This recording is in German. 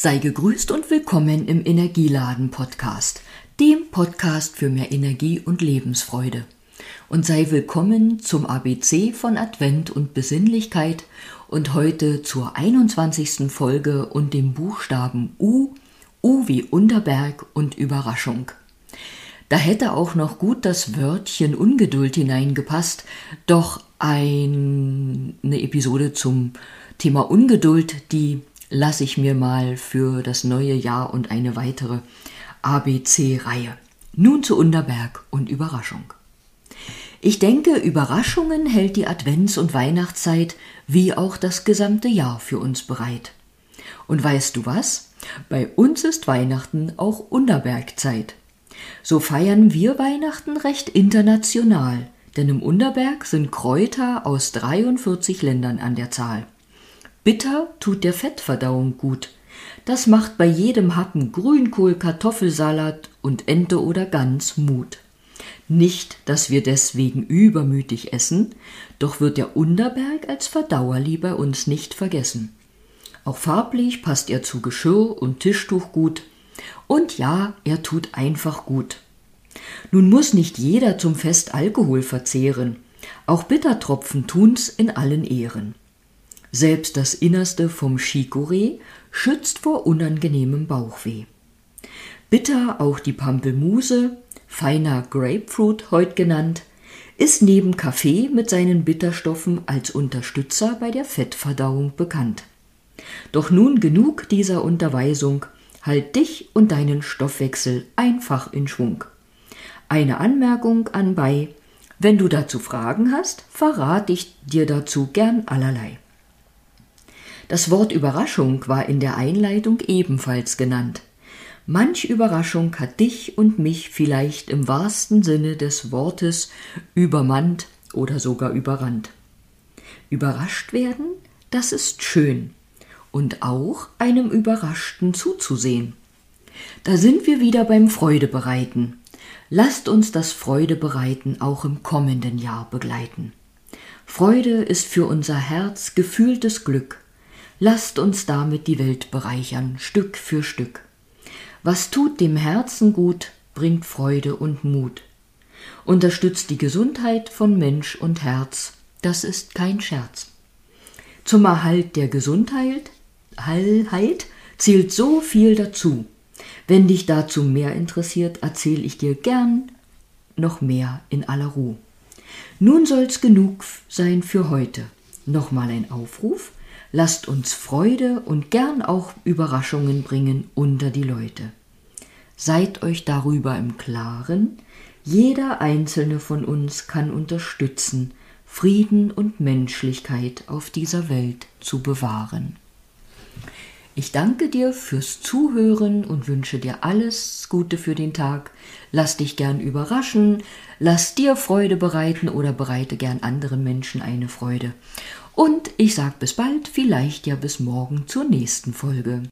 Sei gegrüßt und willkommen im Energieladen Podcast, dem Podcast für mehr Energie und Lebensfreude. Und sei willkommen zum ABC von Advent und Besinnlichkeit und heute zur 21. Folge und dem Buchstaben U, U wie Unterberg und Überraschung. Da hätte auch noch gut das Wörtchen Ungeduld hineingepasst, doch ein, eine Episode zum Thema Ungeduld, die lasse ich mir mal für das neue Jahr und eine weitere ABC-Reihe. Nun zu Unterberg und Überraschung. Ich denke, Überraschungen hält die Advents- und Weihnachtszeit wie auch das gesamte Jahr für uns bereit. Und weißt du was? Bei uns ist Weihnachten auch Unterbergzeit. So feiern wir Weihnachten recht international, denn im Unterberg sind Kräuter aus 43 Ländern an der Zahl. Bitter tut der Fettverdauung gut. Das macht bei jedem Happen Grünkohl, Kartoffelsalat und Ente oder Gans Mut. Nicht, dass wir deswegen übermütig essen, doch wird der Unterberg als Verdauerli bei uns nicht vergessen. Auch farblich passt er zu Geschirr und Tischtuch gut. Und ja, er tut einfach gut. Nun muss nicht jeder zum Fest Alkohol verzehren. Auch Bittertropfen tun's in allen Ehren. Selbst das Innerste vom Chicorée schützt vor unangenehmem Bauchweh. Bitter auch die Pampelmuse, feiner Grapefruit heut genannt, ist neben Kaffee mit seinen Bitterstoffen als Unterstützer bei der Fettverdauung bekannt. Doch nun genug dieser Unterweisung, halt dich und deinen Stoffwechsel einfach in Schwung. Eine Anmerkung anbei, wenn du dazu Fragen hast, verrate ich dir dazu gern allerlei. Das Wort Überraschung war in der Einleitung ebenfalls genannt. Manch Überraschung hat dich und mich vielleicht im wahrsten Sinne des Wortes übermannt oder sogar überrannt. Überrascht werden, das ist schön. Und auch einem Überraschten zuzusehen. Da sind wir wieder beim Freudebereiten. Lasst uns das Freudebereiten auch im kommenden Jahr begleiten. Freude ist für unser Herz gefühltes Glück, Lasst uns damit die Welt bereichern, Stück für Stück. Was tut dem Herzen gut, bringt Freude und Mut. Unterstützt die Gesundheit von Mensch und Herz, das ist kein Scherz. Zum Erhalt der Gesundheit Halt zählt so viel dazu. Wenn dich dazu mehr interessiert, erzähle ich dir gern noch mehr in aller Ruhe. Nun soll's genug sein für heute. Nochmal ein Aufruf. Lasst uns Freude und gern auch Überraschungen bringen unter die Leute. Seid euch darüber im Klaren, jeder einzelne von uns kann unterstützen, Frieden und Menschlichkeit auf dieser Welt zu bewahren. Ich danke dir fürs Zuhören und wünsche dir alles Gute für den Tag. Lass dich gern überraschen, lass dir Freude bereiten oder bereite gern anderen Menschen eine Freude. Und ich sag bis bald, vielleicht ja bis morgen zur nächsten Folge.